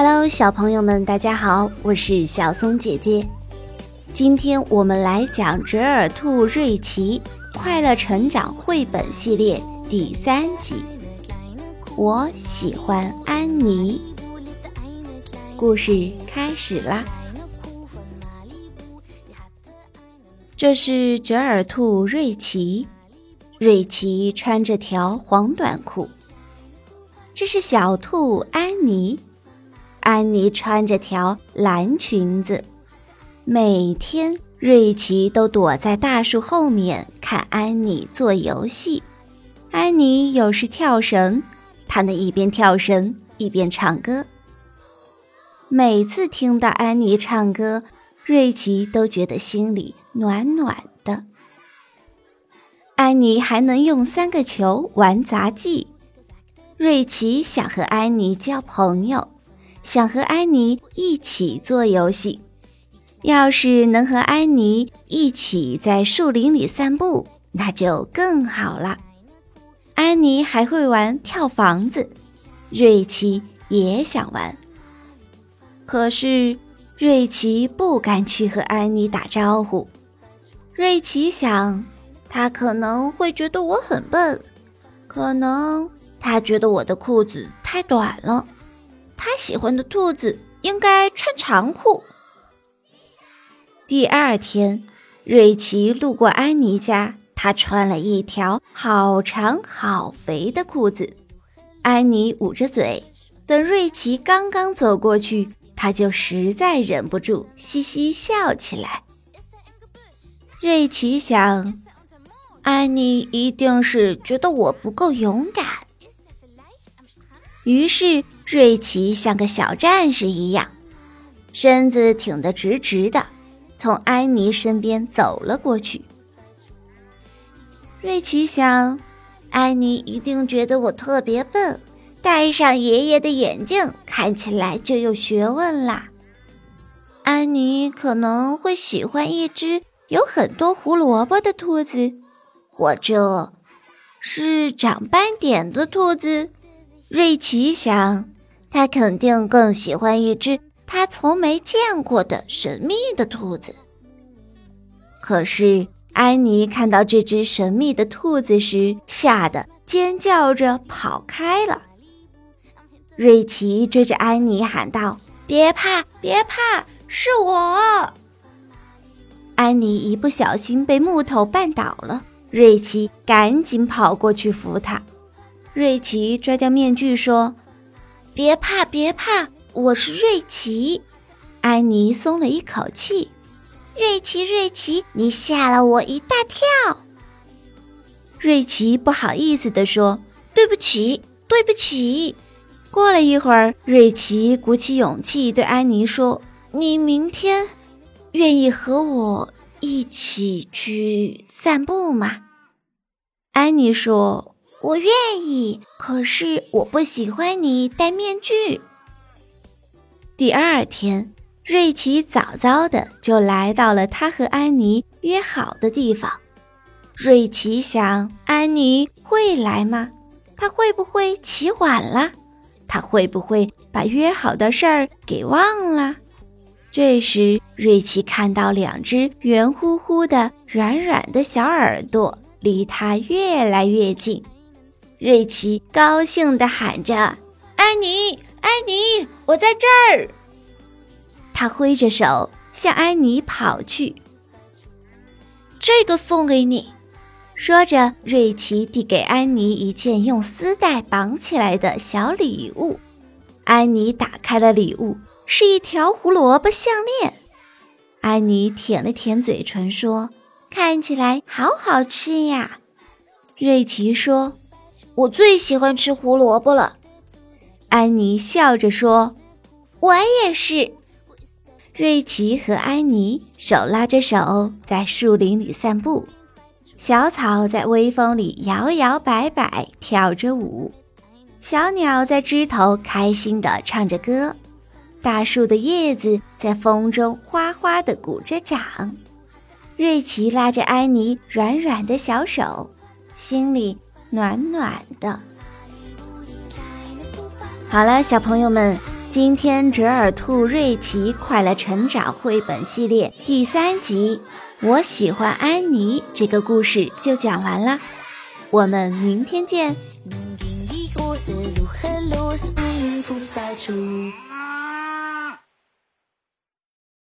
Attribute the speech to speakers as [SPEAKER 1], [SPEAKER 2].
[SPEAKER 1] Hello，小朋友们，大家好，我是小松姐姐。今天我们来讲《折耳兔瑞奇快乐成长》绘本系列第三集。我喜欢安妮。故事开始啦！这是折耳兔瑞奇，瑞奇穿着条黄短裤。这是小兔安妮。安妮穿着条蓝裙子，每天瑞奇都躲在大树后面看安妮做游戏。安妮有时跳绳，她能一边跳绳一边唱歌。每次听到安妮唱歌，瑞奇都觉得心里暖暖的。安妮还能用三个球玩杂技，瑞奇想和安妮交朋友。想和安妮一起做游戏，要是能和安妮一起在树林里散步，那就更好了。安妮还会玩跳房子，瑞奇也想玩。可是瑞奇不敢去和安妮打招呼。瑞奇想，他可能会觉得我很笨，可能他觉得我的裤子太短了。他喜欢的兔子应该穿长裤。第二天，瑞奇路过安妮家，他穿了一条好长好肥的裤子。安妮捂着嘴，等瑞奇刚刚走过去，他就实在忍不住嘻嘻笑起来。瑞奇想，安妮一定是觉得我不够勇敢，于是。瑞奇像个小战士一样，身子挺得直直的，从安妮身边走了过去。瑞奇想，安妮一定觉得我特别笨，戴上爷爷的眼镜看起来就有学问啦。安妮可能会喜欢一只有很多胡萝卜的兔子，或者是长斑点的兔子。瑞奇想。他肯定更喜欢一只他从没见过的神秘的兔子。可是安妮看到这只神秘的兔子时，吓得尖叫着跑开了。瑞奇追着安妮喊道：“别怕，别怕，是我！”安妮一不小心被木头绊倒了，瑞奇赶紧跑过去扶她。瑞奇摘掉面具说。别怕，别怕，我是瑞奇。安妮松了一口气。瑞奇，瑞奇，你吓了我一大跳。瑞奇不好意思地说：“对不起，对不起。”过了一会儿，瑞奇鼓起勇气对安妮说：“你明天愿意和我一起去散步吗？”安妮说。我愿意，可是我不喜欢你戴面具。第二天，瑞奇早早的就来到了他和安妮约好的地方。瑞奇想，安妮会来吗？他会不会起晚了？他会不会把约好的事儿给忘了？这时，瑞奇看到两只圆乎乎的、软软的小耳朵离他越来越近。瑞奇高兴地喊着：“安妮，安妮，我在这儿！”他挥着手向安妮跑去。这个送给你，说着，瑞奇递给安妮一件用丝带绑起来的小礼物。安妮打开了礼物，是一条胡萝卜项链。安妮舔了舔嘴唇，说：“看起来好好吃呀。”瑞奇说。我最喜欢吃胡萝卜了，安妮笑着说：“我也是。”瑞奇和安妮手拉着手在树林里散步，小草在微风里摇摇摆摆跳着舞，小鸟在枝头开心地唱着歌，大树的叶子在风中哗哗地鼓着掌。瑞奇拉着安妮软软的小手，心里。暖暖的。好了，小朋友们，今。天折耳兔瑞奇快乐成长绘本系列第三集，我喜欢安妮这个故事就讲完了，我们明天见。